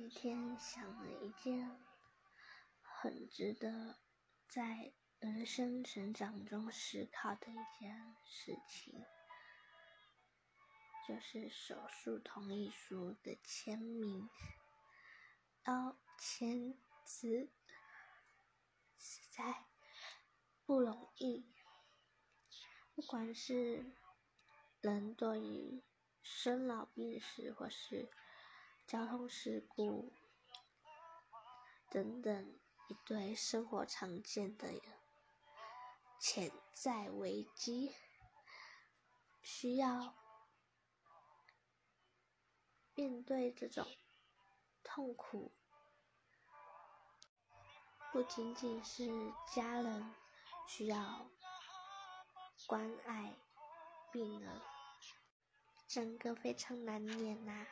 今天想了一件很值得在人生成长中思考的一件事情，就是手术同意书的签名。要签字实在不容易，不管是人对于生老病死，或是交通事故等等一堆生活常见的潜在危机，需要面对这种痛苦，不仅仅是家人需要关爱病人，整个非常难念呐。